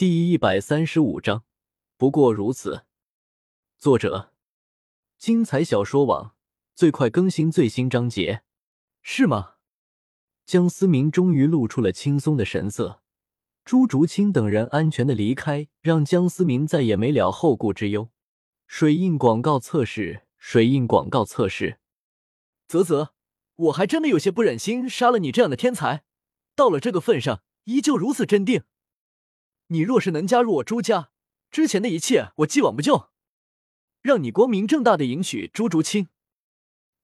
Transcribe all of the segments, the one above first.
第一百三十五章，不过如此。作者：精彩小说网，最快更新最新章节，是吗？江思明终于露出了轻松的神色。朱竹清等人安全的离开，让江思明再也没了后顾之忧。水印广告测试，水印广告测试。啧啧，我还真的有些不忍心杀了你这样的天才，到了这个份上，依旧如此镇定。你若是能加入我朱家，之前的一切我既往不咎，让你光明正大的迎娶朱竹清。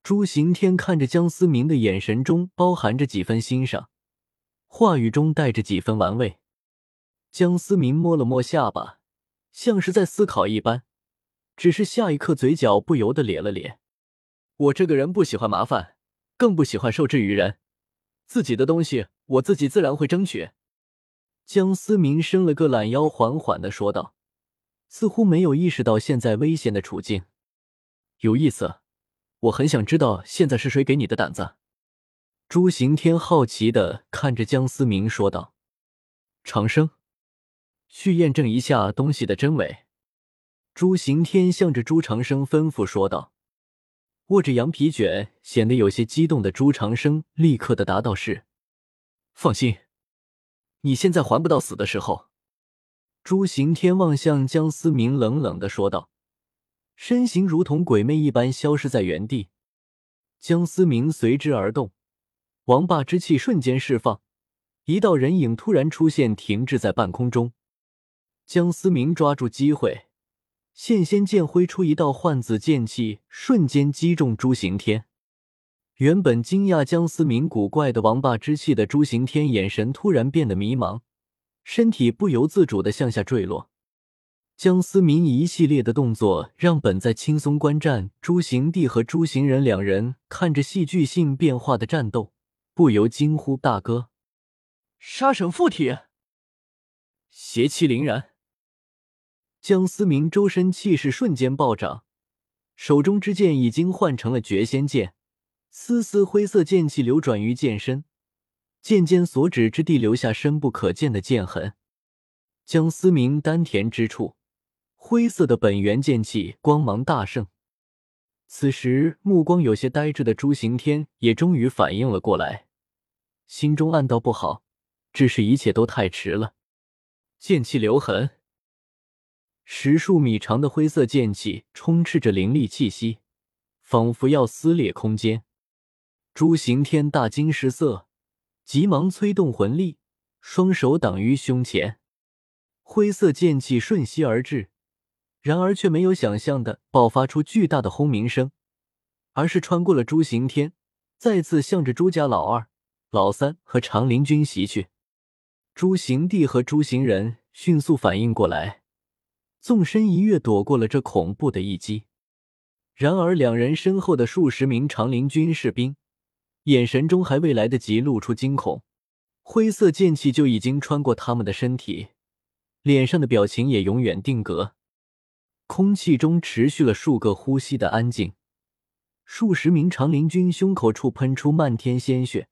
朱行天看着江思明的眼神中包含着几分欣赏，话语中带着几分玩味。江思明摸了摸下巴，像是在思考一般，只是下一刻嘴角不由得咧了咧。我这个人不喜欢麻烦，更不喜欢受制于人，自己的东西我自己自然会争取。江思明伸了个懒腰，缓缓的说道，似乎没有意识到现在危险的处境。有意思，我很想知道现在是谁给你的胆子。朱行天好奇的看着江思明说道：“长生。”去验证一下东西的真伪。朱行天向着朱长生吩咐说道。握着羊皮卷，显得有些激动的朱长生立刻的答道：“是。”放心，你现在还不到死的时候。朱行天望向江思明，冷冷的说道，身形如同鬼魅一般消失在原地。江思明随之而动，王霸之气瞬间释放，一道人影突然出现，停滞在半空中。江思明抓住机会，现仙剑挥出一道幻紫剑气，瞬间击中朱行天。原本惊讶江思明古怪的王霸之气的朱行天，眼神突然变得迷茫，身体不由自主的向下坠落。江思明一系列的动作，让本在轻松观战朱行帝和朱行人两人看着戏剧性变化的战斗，不由惊呼：“大哥，杀神附体，邪气凛然！”江思明周身气势瞬间暴涨，手中之剑已经换成了绝仙剑，丝丝灰色剑气流转于剑身，剑尖所指之地留下深不可见的剑痕。江思明丹田之处，灰色的本源剑气光芒大盛。此时，目光有些呆滞的朱行天也终于反应了过来，心中暗道不好，只是一切都太迟了。剑气留痕。十数米长的灰色剑气充斥着凌厉气息，仿佛要撕裂空间。朱行天大惊失色，急忙催动魂力，双手挡于胸前。灰色剑气瞬息而至，然而却没有想象的爆发出巨大的轰鸣声，而是穿过了朱行天，再次向着朱家老二、老三和长林军袭去。朱行帝和朱行人迅速反应过来。纵身一跃，躲过了这恐怖的一击。然而，两人身后的数十名长林军士兵，眼神中还未来得及露出惊恐，灰色剑气就已经穿过他们的身体，脸上的表情也永远定格。空气中持续了数个呼吸的安静。数十名长林军胸口处喷出漫天鲜血，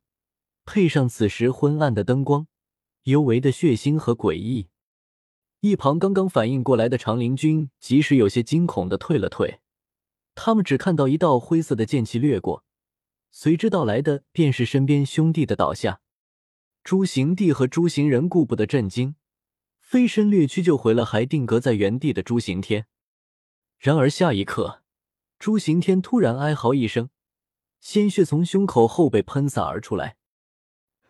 配上此时昏暗的灯光，尤为的血腥和诡异。一旁刚刚反应过来的长林军，即使有些惊恐的退了退。他们只看到一道灰色的剑气掠过，随之到来的便是身边兄弟的倒下。朱行帝和朱行仁顾不得震惊，飞身掠去救回了还定格在原地的朱行天。然而下一刻，朱行天突然哀嚎一声，鲜血从胸口后背喷洒而出来。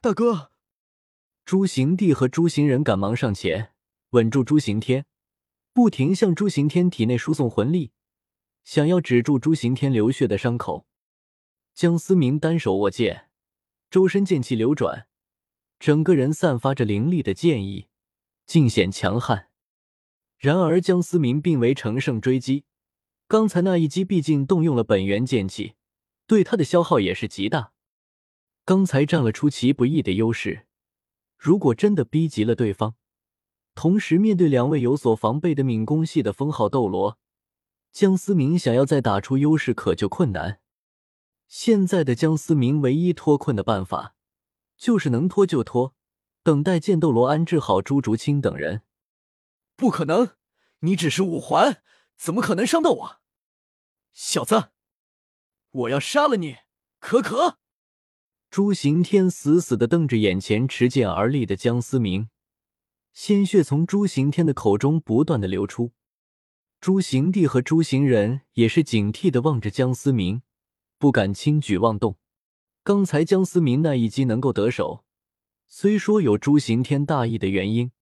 大哥，朱行帝和朱行仁赶忙上前。稳住朱行天，不停向朱行天体内输送魂力，想要止住朱行天流血的伤口。江思明单手握剑，周身剑气流转，整个人散发着凌厉的剑意，尽显强悍。然而江思明并未乘胜追击，刚才那一击毕竟动用了本源剑气，对他的消耗也是极大。刚才占了出其不意的优势，如果真的逼急了对方，同时，面对两位有所防备的敏攻系的封号斗罗，江思明想要再打出优势可就困难。现在的江思明唯一脱困的办法，就是能拖就拖，等待剑斗罗安置好朱竹清等人，不可能，你只是五环，怎么可能伤到我？小子，我要杀了你！可可。朱行天死死的瞪着眼前持剑而立的江思明，鲜血从朱行天的口中不断的流出。朱行帝和朱行人也是警惕的望着江思明，不敢轻举妄动。刚才江思明那一击能够得手，虽说有朱刑天大意的原因，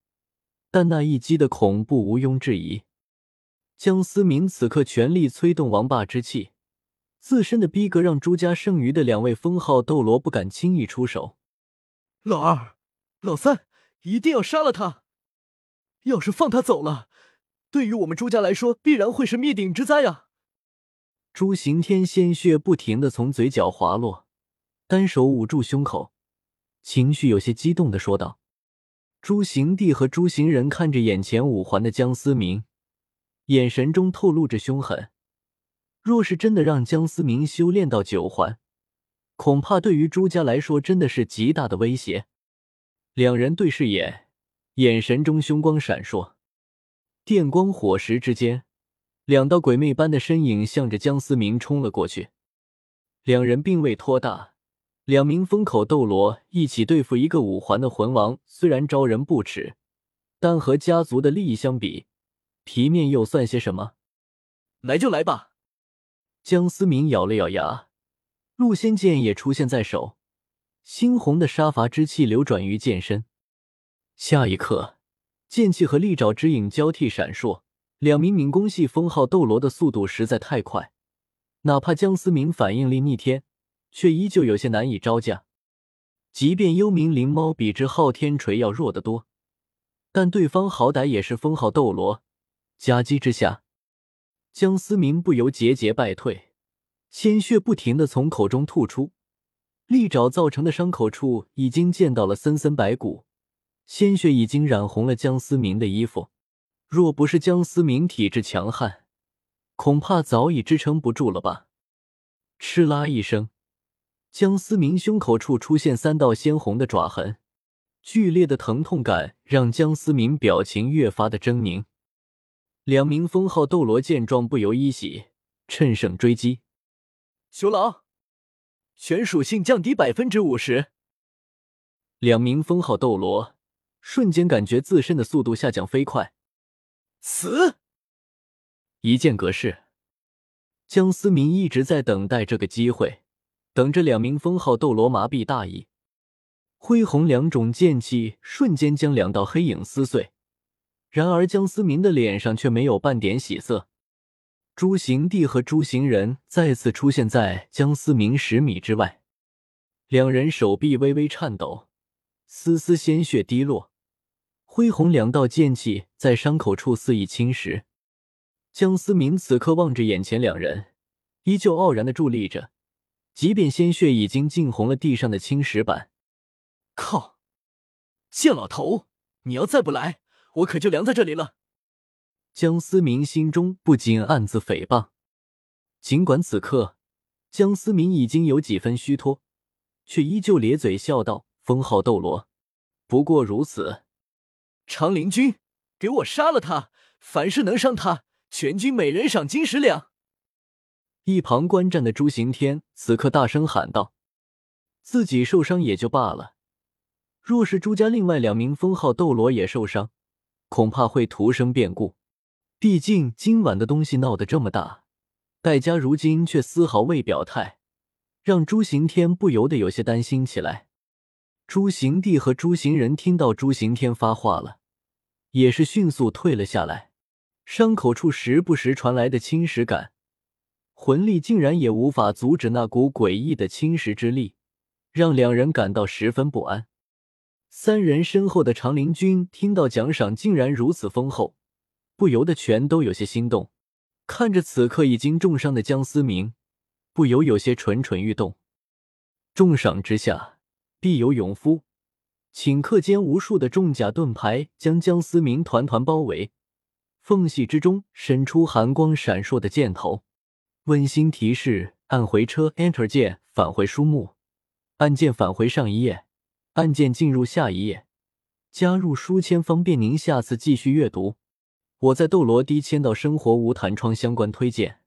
但那一击的恐怖毋庸置疑。江思明此刻全力催动王霸之气。自身的逼格让朱家剩余的两位封号斗罗不敢轻易出手。老二、老三，一定要杀了他！要是放他走了，对于我们朱家来说，必然会是灭顶之灾啊！朱刑天鲜血不停的从嘴角滑落，单手捂住胸口，情绪有些激动的说道：“朱刑帝和朱行人看着眼前五环的江思明，眼神中透露着凶狠。”若是真的让江思明修炼到九环，恐怕对于朱家来说真的是极大的威胁。两人对视眼，眼神中凶光闪烁，电光火石之间，两道鬼魅般的身影向着江思明冲了过去。两人并未拖大，两名封口斗罗一起对付一个五环的魂王，虽然招人不齿，但和家族的利益相比，皮面又算些什么？来就来吧！江思明咬了咬牙，陆仙剑也出现在手，猩红的杀伐之气流转于剑身。下一刻，剑气和利爪之影交替闪烁，两名敏攻系封号斗罗的速度实在太快，哪怕江思明反应力逆天，却依旧有些难以招架。即便幽冥灵猫比之昊天锤要弱得多，但对方好歹也是封号斗罗，夹击之下。江思明不由节节败退，鲜血不停的从口中吐出，利爪造成的伤口处已经见到了森森白骨，鲜血已经染红了江思明的衣服。若不是江思明体质强悍，恐怕早已支撑不住了吧。哧啦一声，江思明胸口处出现三道鲜红的爪痕，剧烈的疼痛感让江思明表情越发的狰狞。两名封号斗罗见状不由一喜，趁胜追击。熊狼，全属性降低百分之五十。两名封号斗罗瞬间感觉自身的速度下降飞快。死！一剑格式。江思明一直在等待这个机会，等着两名封号斗罗麻痹大意。恢宏两种剑气瞬间将两道黑影撕碎。然而，江思明的脸上却没有半点喜色。朱行帝和朱行人再次出现在江思明十米之外，两人手臂微微颤抖，丝丝鲜血滴落，恢宏两道剑气在伤口处肆意侵蚀。江思明此刻望着眼前两人，依旧傲然的伫立着，即便鲜血已经浸红了地上的青石板。靠！贱老头，你要再不来！我可就凉在这里了。江思明心中不禁暗自诽谤，尽管此刻江思明已经有几分虚脱，却依旧咧嘴笑道：“封号斗罗，不过如此。”长林君，给我杀了他！凡是能伤他，全军每人赏金十两。一旁观战的朱刑天此刻大声喊道：“自己受伤也就罢了，若是朱家另外两名封号斗罗也受伤。”恐怕会徒生变故，毕竟今晚的东西闹得这么大，戴家如今却丝毫未表态，让朱刑天不由得有些担心起来。朱刑帝和朱行人听到朱刑天发话了，也是迅速退了下来。伤口处时不时传来的侵蚀感，魂力竟然也无法阻止那股诡异的侵蚀之力，让两人感到十分不安。三人身后的长林君听到奖赏竟然如此丰厚，不由得全都有些心动。看着此刻已经重伤的江思明，不由有些蠢蠢欲动。重赏之下必有勇夫，顷刻间，无数的重甲盾牌将江思明团团包围，缝隙之中伸出寒光闪烁的箭头。温馨提示：按回车，Enter 键返回书目，按键返回上一页。按键进入下一页，加入书签方便您下次继续阅读。我在斗罗低签到生活无弹窗相关推荐